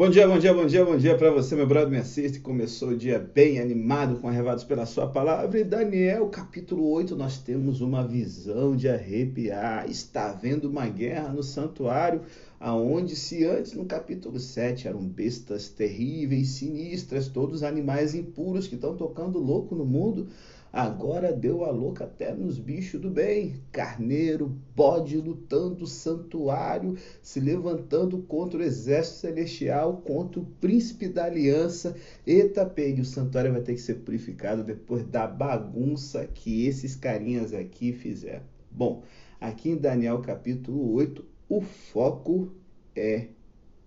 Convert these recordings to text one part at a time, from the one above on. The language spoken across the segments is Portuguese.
Bom dia, bom dia, bom dia, bom dia para você, meu brother, me assiste. Começou o dia bem animado, com arrevados pela sua palavra. E Daniel, capítulo 8, nós temos uma visão de arrepiar. Está havendo uma guerra no santuário, aonde se antes no capítulo 7 eram bestas terríveis, sinistras, todos animais impuros que estão tocando louco no mundo, Agora deu a louca até nos bichos do bem. Carneiro, bode lutando, santuário, se levantando contra o exército celestial, contra o príncipe da aliança. Eita, pegue, o santuário vai ter que ser purificado depois da bagunça que esses carinhas aqui fizeram. Bom, aqui em Daniel capítulo 8, o foco é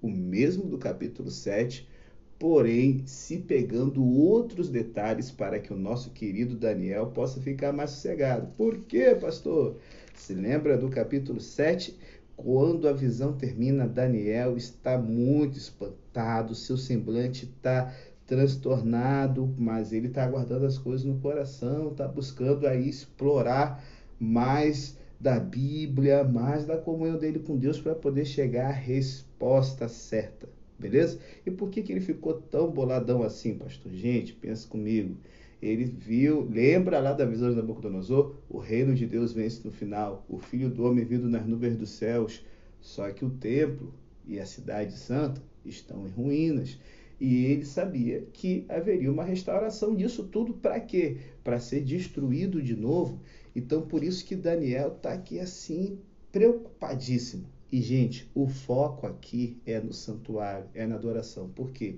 o mesmo do capítulo 7 porém se pegando outros detalhes para que o nosso querido Daniel possa ficar mais sossegado. Por quê, pastor? Se lembra do capítulo 7? Quando a visão termina, Daniel está muito espantado, seu semblante está transtornado, mas ele está guardando as coisas no coração, está buscando aí explorar mais da Bíblia, mais da comunhão dele com Deus para poder chegar à resposta certa. Beleza? E por que, que ele ficou tão boladão assim, pastor? Gente, pensa comigo. Ele viu, lembra lá da visão de Nabucodonosor? O reino de Deus vence no final. O filho do homem vindo nas nuvens dos céus. Só que o templo e a cidade santa estão em ruínas. E ele sabia que haveria uma restauração disso tudo para quê? Para ser destruído de novo. Então, por isso que Daniel está aqui assim, preocupadíssimo. E, gente, o foco aqui é no santuário, é na adoração. Por quê?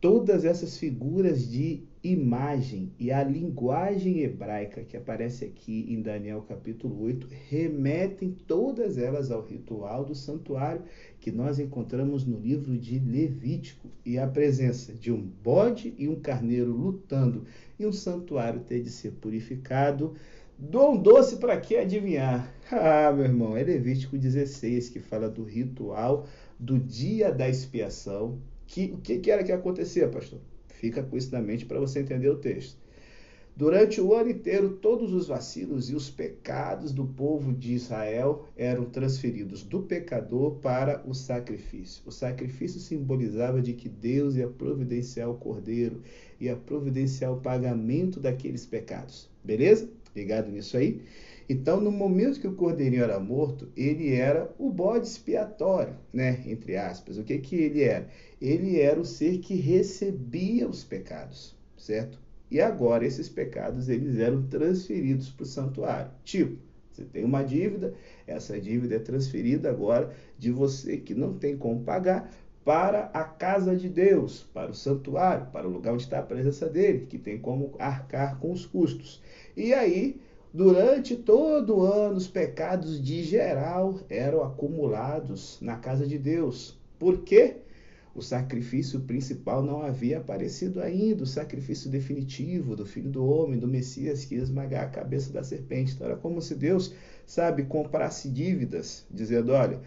Todas essas figuras de imagem e a linguagem hebraica que aparece aqui em Daniel capítulo 8 remetem todas elas ao ritual do santuário que nós encontramos no livro de Levítico e a presença de um bode e um carneiro lutando e um santuário ter de ser purificado Dom doce para que adivinhar? Ah, meu irmão, é Levítico 16 que fala do ritual do dia da expiação. Que, o que, que era que acontecia, pastor? Fica com isso na mente para você entender o texto. Durante o ano inteiro, todos os vacilos e os pecados do povo de Israel eram transferidos do pecador para o sacrifício. O sacrifício simbolizava de que Deus ia providenciar o cordeiro, ia providenciar o pagamento daqueles pecados. Beleza? Ligado nisso aí? Então, no momento que o cordeirinho era morto, ele era o bode expiatório, né? Entre aspas. O que que ele era? Ele era o ser que recebia os pecados, certo? E agora esses pecados eles eram transferidos para o santuário. Tipo, você tem uma dívida, essa dívida é transferida agora de você que não tem como pagar para a casa de Deus, para o santuário, para o lugar onde está a presença dele, que tem como arcar com os custos. E aí, durante todo o ano, os pecados de geral eram acumulados na casa de Deus. Por quê? O sacrifício principal não havia aparecido ainda, o sacrifício definitivo do Filho do Homem, do Messias que ia esmagar a cabeça da serpente. Então era como se Deus, sabe, comprasse dívidas, dizendo: olha,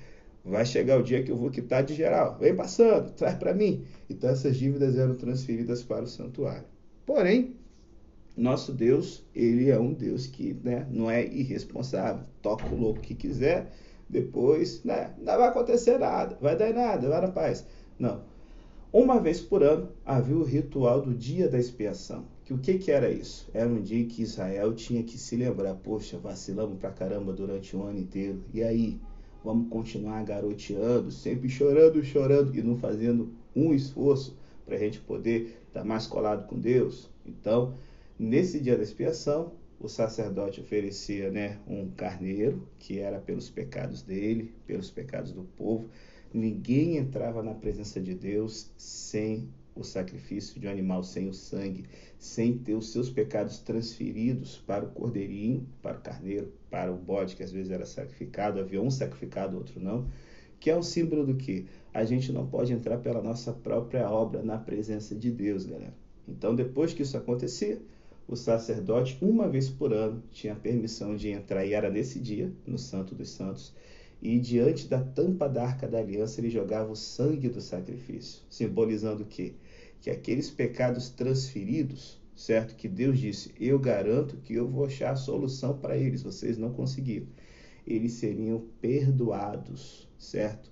vai chegar o dia que eu vou quitar de geral, vem passando, traz para mim. Então essas dívidas eram transferidas para o santuário. Porém, nosso Deus, ele é um Deus que né, não é irresponsável, toca o louco que quiser, depois né, não vai acontecer nada, vai dar nada, vai na paz. Não. Uma vez por ano havia o ritual do dia da expiação. Que o que, que era isso? Era um dia que Israel tinha que se lembrar, poxa, vacilamos pra caramba durante o ano inteiro. E aí, vamos continuar garoteando, sempre chorando, chorando e não fazendo um esforço para a gente poder estar tá mais colado com Deus? Então, Nesse dia da expiação, o sacerdote oferecia né, um carneiro, que era pelos pecados dele, pelos pecados do povo. Ninguém entrava na presença de Deus sem o sacrifício de um animal, sem o sangue, sem ter os seus pecados transferidos para o cordeirinho, para o carneiro, para o bode, que às vezes era sacrificado, havia um sacrificado, outro não, que é um símbolo do que? A gente não pode entrar pela nossa própria obra na presença de Deus, galera. Então, depois que isso acontecia, o sacerdote, uma vez por ano, tinha permissão de entrar, e era nesse dia, no Santo dos Santos, e diante da tampa da arca da aliança ele jogava o sangue do sacrifício, simbolizando o quê? Que aqueles pecados transferidos, certo? Que Deus disse, eu garanto que eu vou achar a solução para eles, vocês não conseguiram. Eles seriam perdoados, certo?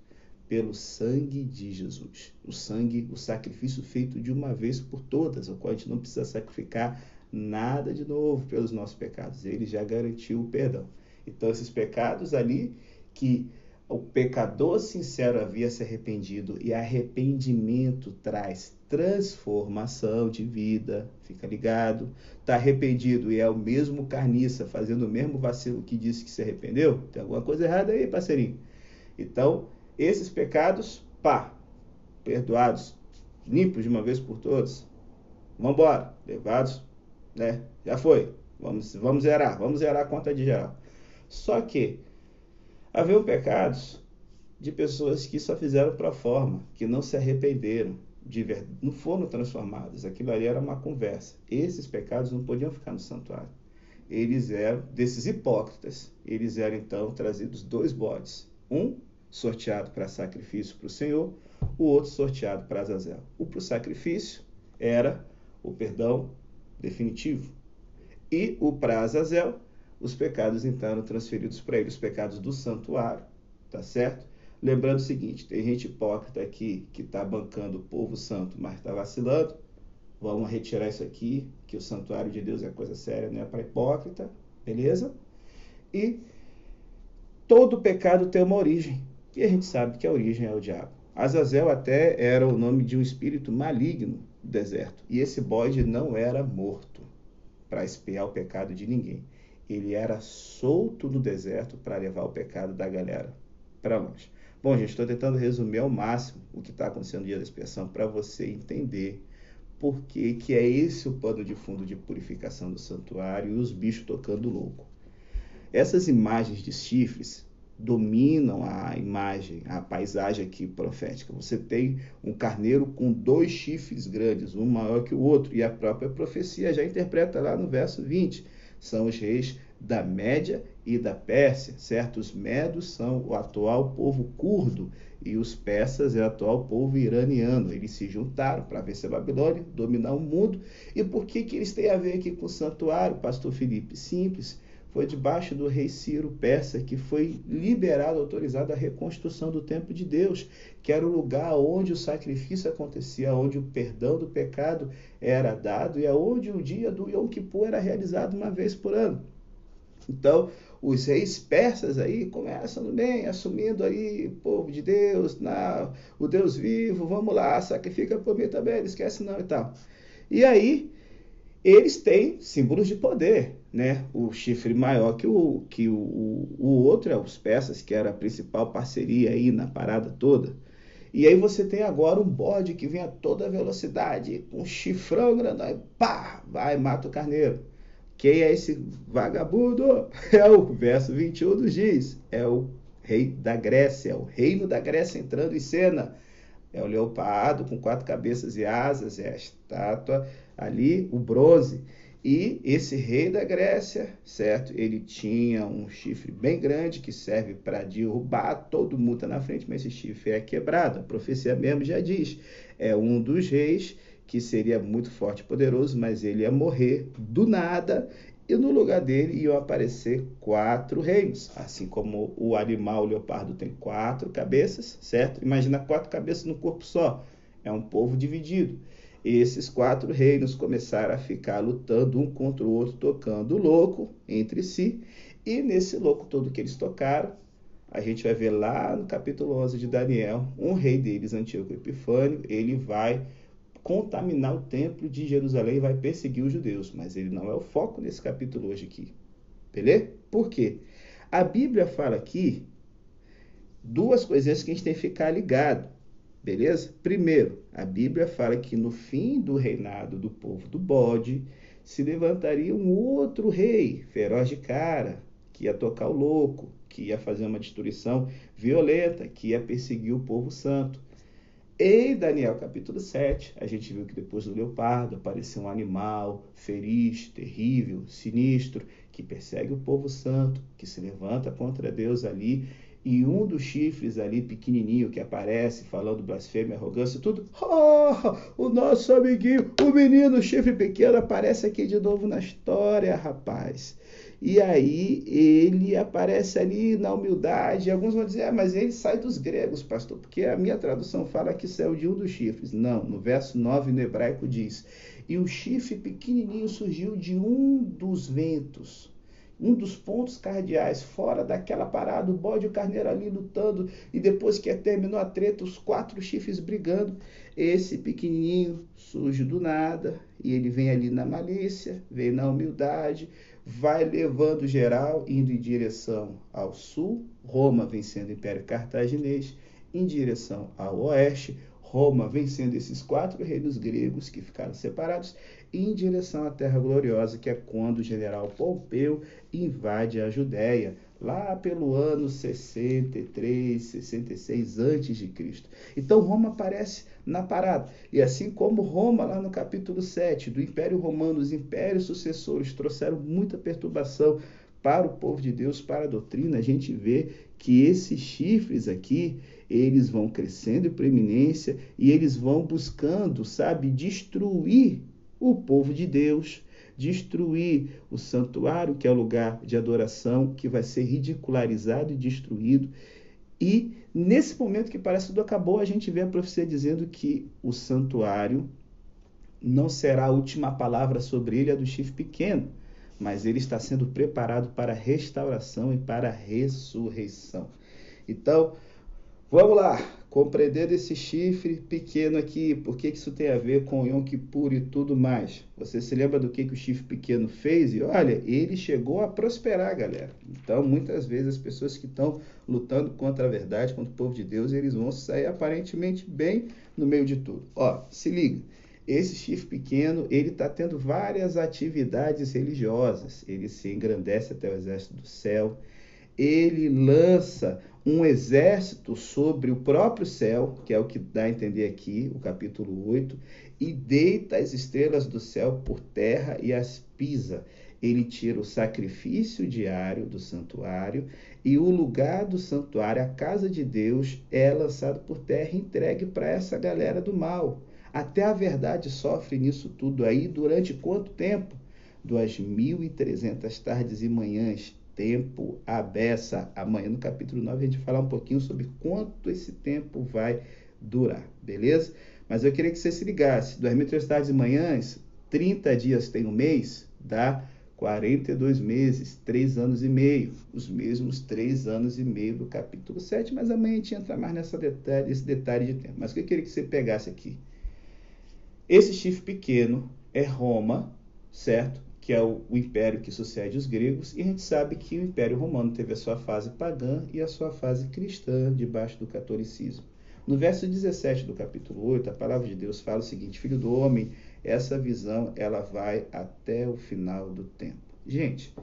pelo sangue de Jesus. O sangue, o sacrifício feito de uma vez por todas, o qual a gente não precisa sacrificar nada de novo pelos nossos pecados. Ele já garantiu o perdão. Então, esses pecados ali que o pecador sincero havia se arrependido e arrependimento traz transformação de vida. Fica ligado. Está arrependido e é o mesmo carniça fazendo o mesmo vacilo que disse que se arrependeu? Tem alguma coisa errada aí, parceirinho. Então, esses pecados, pá, perdoados, limpos de uma vez por todas. Vamos embora, levados, né? Já foi. Vamos, vamos zerar, vamos zerar a conta de geral. Só que havia pecados de pessoas que só fizeram para forma, que não se arrependeram, de ver... não foram transformadas. Aquilo ali era uma conversa. Esses pecados não podiam ficar no santuário. Eles eram, desses hipócritas, eles eram então trazidos dois bodes. Um sorteado para sacrifício para o Senhor, o outro sorteado para Azazel. O para o sacrifício era o perdão definitivo. E o para Azazel, os pecados então eram transferidos para ele, os pecados do santuário, tá certo? Lembrando o seguinte, tem gente hipócrita aqui que está bancando o povo santo, mas está vacilando. Vamos retirar isso aqui, que o santuário de Deus é coisa séria, não é para hipócrita, beleza? E todo pecado tem uma origem. E a gente sabe que a origem é o diabo. Azazel até era o nome de um espírito maligno do deserto. E esse bode não era morto para espiar o pecado de ninguém. Ele era solto no deserto para levar o pecado da galera para longe. Bom, gente, estou tentando resumir ao máximo o que está acontecendo no dia da expiação para você entender por que, que é esse o pano de fundo de purificação do santuário e os bichos tocando louco. Essas imagens de chifres dominam a imagem, a paisagem aqui profética. Você tem um carneiro com dois chifres grandes, um maior que o outro, e a própria profecia já interpreta lá no verso 20. São os reis da Média e da Pérsia, certo? Os medos são o atual povo curdo e os persas é o atual povo iraniano. Eles se juntaram para vencer a Babilônia, dominar o mundo. E por que, que eles têm a ver aqui com o santuário, pastor Felipe? Simples foi debaixo do rei Ciro Persa que foi liberado, autorizado a reconstrução do templo de Deus, que era o lugar onde o sacrifício acontecia, onde o perdão do pecado era dado e aonde o dia do Yom Kippur era realizado uma vez por ano. Então, os reis persas aí começam bem, assumindo aí povo de Deus, na, o Deus vivo, vamos lá, sacrifica por mim também, esquece não e tal. E aí, eles têm símbolos de poder, né? O chifre maior que o, que o, o outro é os persas, que era a principal parceria aí na parada toda. E aí você tem agora um bode que vem a toda velocidade, com um chifrão grandão, pá, vai, mata o carneiro. Quem é esse vagabundo? É o verso 21 do Giz, é o rei da Grécia, é o reino da Grécia entrando em cena. É o leopardo com quatro cabeças e asas, é a estátua ali, o bronze. E esse rei da Grécia, certo? Ele tinha um chifre bem grande que serve para derrubar todo mundo tá na frente, mas esse chifre é quebrado. A profecia mesmo já diz. É um dos reis que seria muito forte e poderoso, mas ele ia morrer do nada e no lugar dele iam aparecer quatro reinos. Assim como o animal o leopardo tem quatro cabeças, certo? Imagina quatro cabeças no corpo só. É um povo dividido esses quatro reinos começaram a ficar lutando um contra o outro, tocando louco entre si. E nesse louco todo que eles tocaram, a gente vai ver lá no capítulo 11 de Daniel, um rei deles, Antíoco Epifânio, ele vai contaminar o templo de Jerusalém e vai perseguir os judeus. Mas ele não é o foco nesse capítulo hoje aqui. Beleza? Por quê? A Bíblia fala aqui duas coisinhas que a gente tem que ficar ligado. Beleza? Primeiro, a Bíblia fala que no fim do reinado do povo do bode se levantaria um outro rei, feroz de cara, que ia tocar o louco, que ia fazer uma destruição violenta, que ia perseguir o povo santo. Em Daniel capítulo 7, a gente viu que depois do leopardo apareceu um animal feliz, terrível, sinistro, que persegue o povo santo, que se levanta contra Deus ali e um dos chifres ali pequenininho que aparece falando blasfêmia, arrogância, tudo, oh, o nosso amiguinho, o menino chifre pequeno aparece aqui de novo na história, rapaz. e aí ele aparece ali na humildade. Alguns vão dizer, ah, mas ele sai dos gregos, pastor, porque a minha tradução fala que saiu de um dos chifres. Não, no verso 9 no hebraico diz: E o chifre pequenininho surgiu de um dos ventos um dos pontos cardeais, fora daquela parada, o bode e o carneiro ali lutando, e depois que terminou a treta, os quatro chifres brigando, esse pequenininho surge do nada, e ele vem ali na malícia, vem na humildade, vai levando geral, indo em direção ao sul, Roma vencendo o Império Cartaginês, em direção ao oeste, Roma vencendo esses quatro reinos gregos que ficaram separados, em direção à Terra Gloriosa, que é quando o general Pompeu invade a Judéia, lá pelo ano 63, 66 antes de Cristo. Então Roma aparece na parada. E assim como Roma, lá no capítulo 7 do Império Romano, os impérios sucessores trouxeram muita perturbação para o povo de Deus, para a doutrina, a gente vê que esses chifres aqui, eles vão crescendo em preeminência e eles vão buscando, sabe, destruir o povo de Deus, destruir o santuário, que é o lugar de adoração, que vai ser ridicularizado e destruído. E nesse momento que parece tudo acabou, a gente vê a profecia dizendo que o santuário não será a última palavra sobre ele, a do chifre pequeno, mas ele está sendo preparado para restauração e para ressurreição. Então, vamos lá compreendendo esse chifre pequeno aqui, por que isso tem a ver com Yom Kippur e tudo mais? Você se lembra do que, que o chifre pequeno fez? E olha, ele chegou a prosperar, galera. Então, muitas vezes, as pessoas que estão lutando contra a verdade, contra o povo de Deus, eles vão sair aparentemente bem no meio de tudo. Ó, se liga. Esse chifre pequeno, ele está tendo várias atividades religiosas. Ele se engrandece até o exército do céu. Ele lança um exército sobre o próprio céu, que é o que dá a entender aqui, o capítulo 8, e deita as estrelas do céu por terra e as pisa. Ele tira o sacrifício diário do santuário e o lugar do santuário, a casa de Deus, é lançado por terra e entregue para essa galera do mal. Até a verdade sofre nisso tudo aí durante quanto tempo? 2.300 tardes e manhãs tempo a beça. Amanhã, no capítulo 9, a gente falar um pouquinho sobre quanto esse tempo vai durar, beleza? Mas eu queria que você se ligasse: 2.300 tardes e manhãs, 30 dias tem um mês, dá 42 meses, 3 anos e meio, os mesmos 3 anos e meio do capítulo 7, mas amanhã a gente entra mais nessa detalhe, nesse detalhe de tempo. Mas o que eu queria que você pegasse aqui? Esse chifre pequeno é Roma, certo? que é o, o, império que sucede os gregos, e a gente sabe que o Império Romano teve a sua fase pagã e a sua fase cristã debaixo do catolicismo. No verso 17 do capítulo 8, a palavra de Deus fala o seguinte: Filho do homem, essa visão ela vai até o final do tempo. Gente,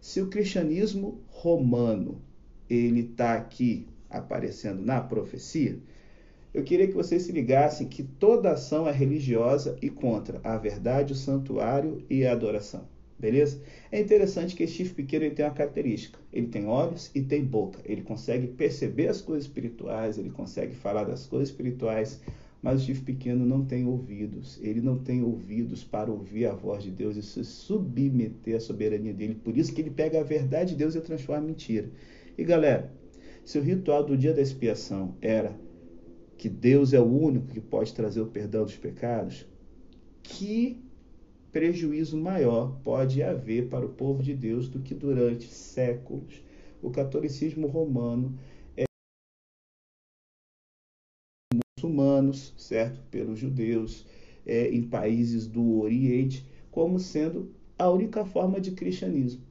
se o cristianismo romano ele está aqui aparecendo na profecia, eu queria que vocês se ligassem que toda ação é religiosa e contra a verdade, o santuário e a adoração. Beleza? É interessante que chifre pequeno ele tem uma característica. Ele tem olhos e tem boca. Ele consegue perceber as coisas espirituais, ele consegue falar das coisas espirituais, mas o chifre pequeno não tem ouvidos. Ele não tem ouvidos para ouvir a voz de Deus e se submeter à soberania dele. Por isso que ele pega a verdade de Deus e transforma em mentira. E galera, se o ritual do dia da expiação era que Deus é o único que pode trazer o perdão dos pecados, que prejuízo maior pode haver para o povo de Deus do que durante séculos o catolicismo romano muçulmanos, certo, pelos judeus é, em países do Oriente, como sendo a única forma de cristianismo.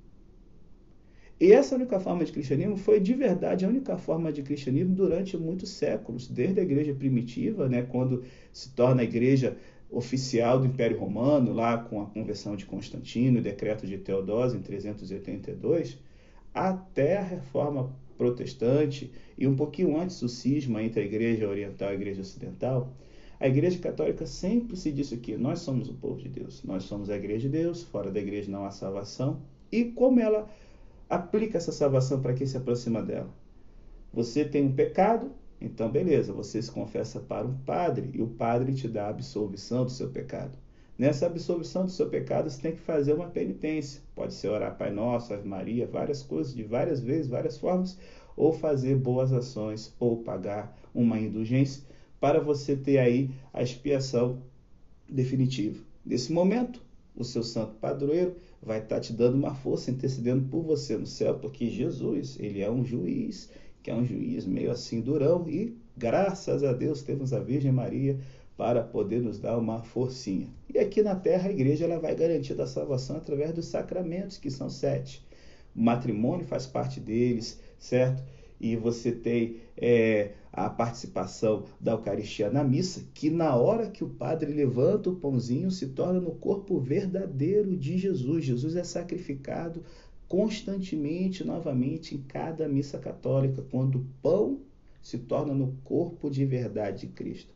E essa única forma de cristianismo foi de verdade a única forma de cristianismo durante muitos séculos, desde a igreja primitiva, né, quando se torna a igreja oficial do Império Romano, lá com a conversão de Constantino o decreto de Teodósio em 382, até a reforma protestante e um pouquinho antes o cisma entre a igreja oriental e a igreja ocidental, a igreja católica sempre se disse que nós somos o povo de Deus, nós somos a igreja de Deus, fora da igreja não há salvação. E como ela aplica essa salvação para quem se aproxima dela. Você tem um pecado, então beleza, você se confessa para um padre e o padre te dá a absolvição do seu pecado. Nessa absolvição do seu pecado, você tem que fazer uma penitência. Pode ser orar Pai Nosso, Ave Maria, várias coisas, de várias vezes, várias formas, ou fazer boas ações, ou pagar uma indulgência, para você ter aí a expiação definitiva. Nesse momento, o seu santo padroeiro vai estar te dando uma força, intercedendo por você no céu, porque Jesus, ele é um juiz, que é um juiz meio assim durão, e graças a Deus temos a Virgem Maria para poder nos dar uma forcinha. E aqui na terra a igreja ela vai garantir a salvação através dos sacramentos, que são sete. O matrimônio faz parte deles, certo? E você tem é, a participação da Eucaristia na missa, que na hora que o padre levanta o pãozinho se torna no corpo verdadeiro de Jesus. Jesus é sacrificado constantemente, novamente, em cada missa católica, quando o pão se torna no corpo de verdade de Cristo.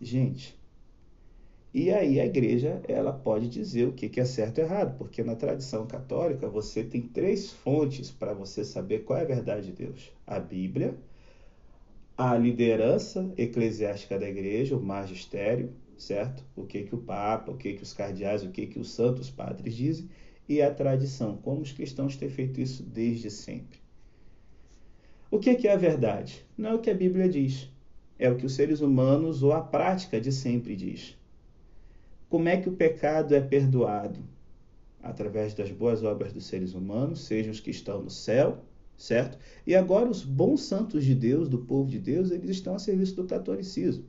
Gente, e aí a igreja ela pode dizer o que é certo e errado, porque na tradição católica você tem três fontes para você saber qual é a verdade de Deus: a Bíblia, a liderança eclesiástica da igreja, o magistério, certo? O que que o Papa, o que que os cardeais, o que que os santos padres dizem, e a tradição, como os cristãos têm feito isso desde sempre. O que é a verdade? Não é o que a Bíblia diz, é o que os seres humanos ou a prática de sempre diz. Como é que o pecado é perdoado? Através das boas obras dos seres humanos, sejam os que estão no céu, certo? E agora os bons santos de Deus, do povo de Deus, eles estão a serviço do catolicismo.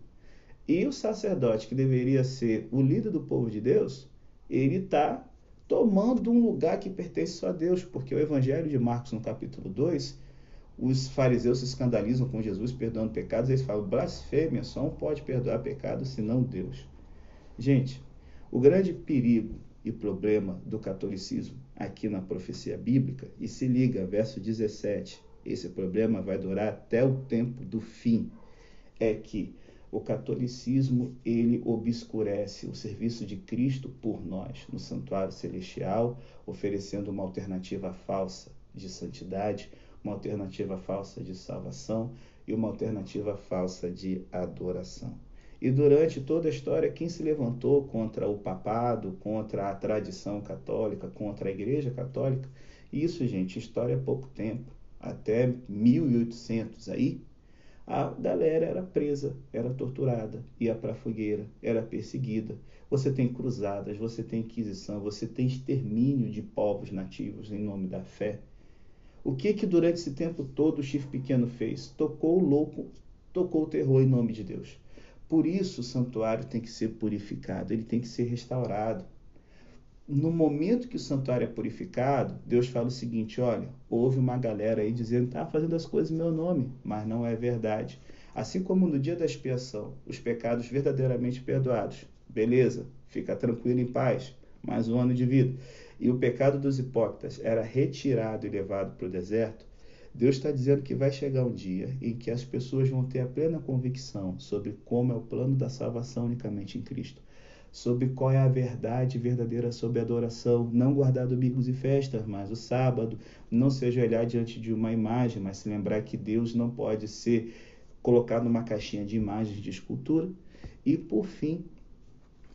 E o sacerdote, que deveria ser o líder do povo de Deus, ele está tomando um lugar que pertence só a Deus, porque o Evangelho de Marcos, no capítulo 2, os fariseus se escandalizam com Jesus perdoando pecados, eles falam blasfêmia, só um pode perdoar pecados senão Deus. Gente, o grande perigo e problema do catolicismo aqui na profecia bíblica, e se liga, verso 17, esse problema vai durar até o tempo do fim, é que o catolicismo ele obscurece o serviço de Cristo por nós no santuário celestial, oferecendo uma alternativa falsa de santidade, uma alternativa falsa de salvação e uma alternativa falsa de adoração. E durante toda a história, quem se levantou contra o papado, contra a tradição católica, contra a igreja católica, isso, gente, história há pouco tempo, até 1800 aí, a galera era presa, era torturada, ia para a fogueira, era perseguida. Você tem cruzadas, você tem inquisição, você tem extermínio de povos nativos em nome da fé. O que que durante esse tempo todo o chifre pequeno fez? Tocou o louco, tocou o terror em nome de Deus. Por isso o santuário tem que ser purificado, ele tem que ser restaurado. No momento que o santuário é purificado, Deus fala o seguinte: olha, houve uma galera aí dizendo que tá fazendo as coisas em meu nome, mas não é verdade. Assim como no dia da expiação, os pecados verdadeiramente perdoados, beleza, fica tranquilo em paz, mais um ano de vida e o pecado dos hipócritas era retirado e levado para o deserto, Deus está dizendo que vai chegar um dia em que as pessoas vão ter a plena convicção sobre como é o plano da salvação unicamente em Cristo, sobre qual é a verdade verdadeira sobre a adoração, não guardar domingos e festas, mas o sábado, não se ajoelhar diante de uma imagem, mas se lembrar que Deus não pode ser colocado numa caixinha de imagens de escultura. E por fim,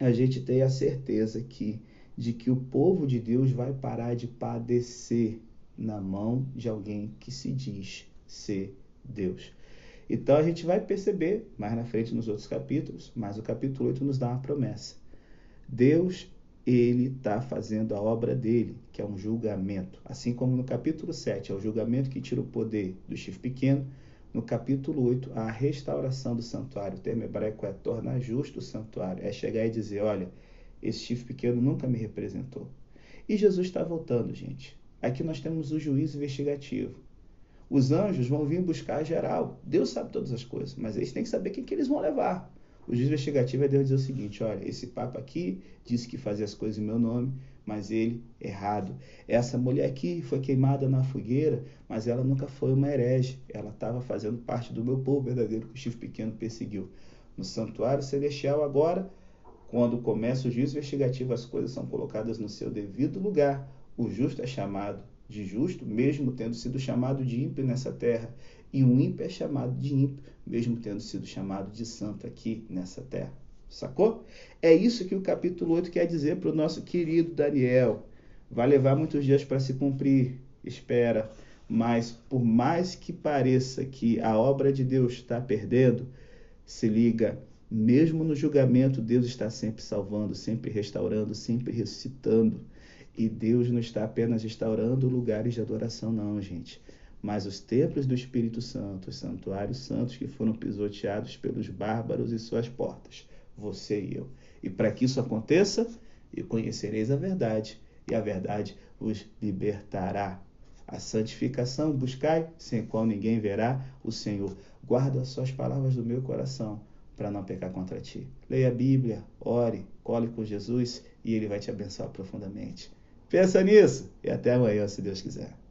a gente tem a certeza que de que o povo de Deus vai parar de padecer na mão de alguém que se diz ser Deus. Então a gente vai perceber mais na frente nos outros capítulos, mas o capítulo 8 nos dá uma promessa. Deus, ele está fazendo a obra dele, que é um julgamento. Assim como no capítulo 7 é o julgamento que tira o poder do chifre pequeno, no capítulo 8, a restauração do santuário. O termo hebraico é tornar justo o santuário. É chegar e dizer: olha, esse chifre pequeno nunca me representou. E Jesus está voltando, gente. Aqui nós temos o juízo investigativo. Os anjos vão vir buscar geral. Deus sabe todas as coisas, mas eles têm que saber quem que eles vão levar. O juízo investigativo é Deus dizer o seguinte: olha, esse papa aqui disse que fazia as coisas em meu nome, mas ele errado. Essa mulher aqui foi queimada na fogueira, mas ela nunca foi uma herege. Ela estava fazendo parte do meu povo verdadeiro que o chifre pequeno perseguiu. No santuário celestial agora, quando começa o juízo investigativo, as coisas são colocadas no seu devido lugar. O justo é chamado de justo, mesmo tendo sido chamado de ímpio nessa terra. E o ímpio é chamado de ímpio, mesmo tendo sido chamado de santo aqui nessa terra. Sacou? É isso que o capítulo 8 quer dizer para o nosso querido Daniel. Vai levar muitos dias para se cumprir, espera. Mas por mais que pareça que a obra de Deus está perdendo, se liga, mesmo no julgamento, Deus está sempre salvando, sempre restaurando, sempre ressuscitando. E Deus não está apenas restaurando lugares de adoração, não, gente. Mas os templos do Espírito Santo, os santuários santos que foram pisoteados pelos bárbaros e suas portas, você e eu. E para que isso aconteça, e conhecereis a verdade, e a verdade os libertará. A santificação buscai, sem qual ninguém verá o Senhor. Guarda as suas palavras do meu coração para não pecar contra ti. Leia a Bíblia, ore, cole com Jesus e ele vai te abençoar profundamente. Pensa nisso e até amanhã, se Deus quiser.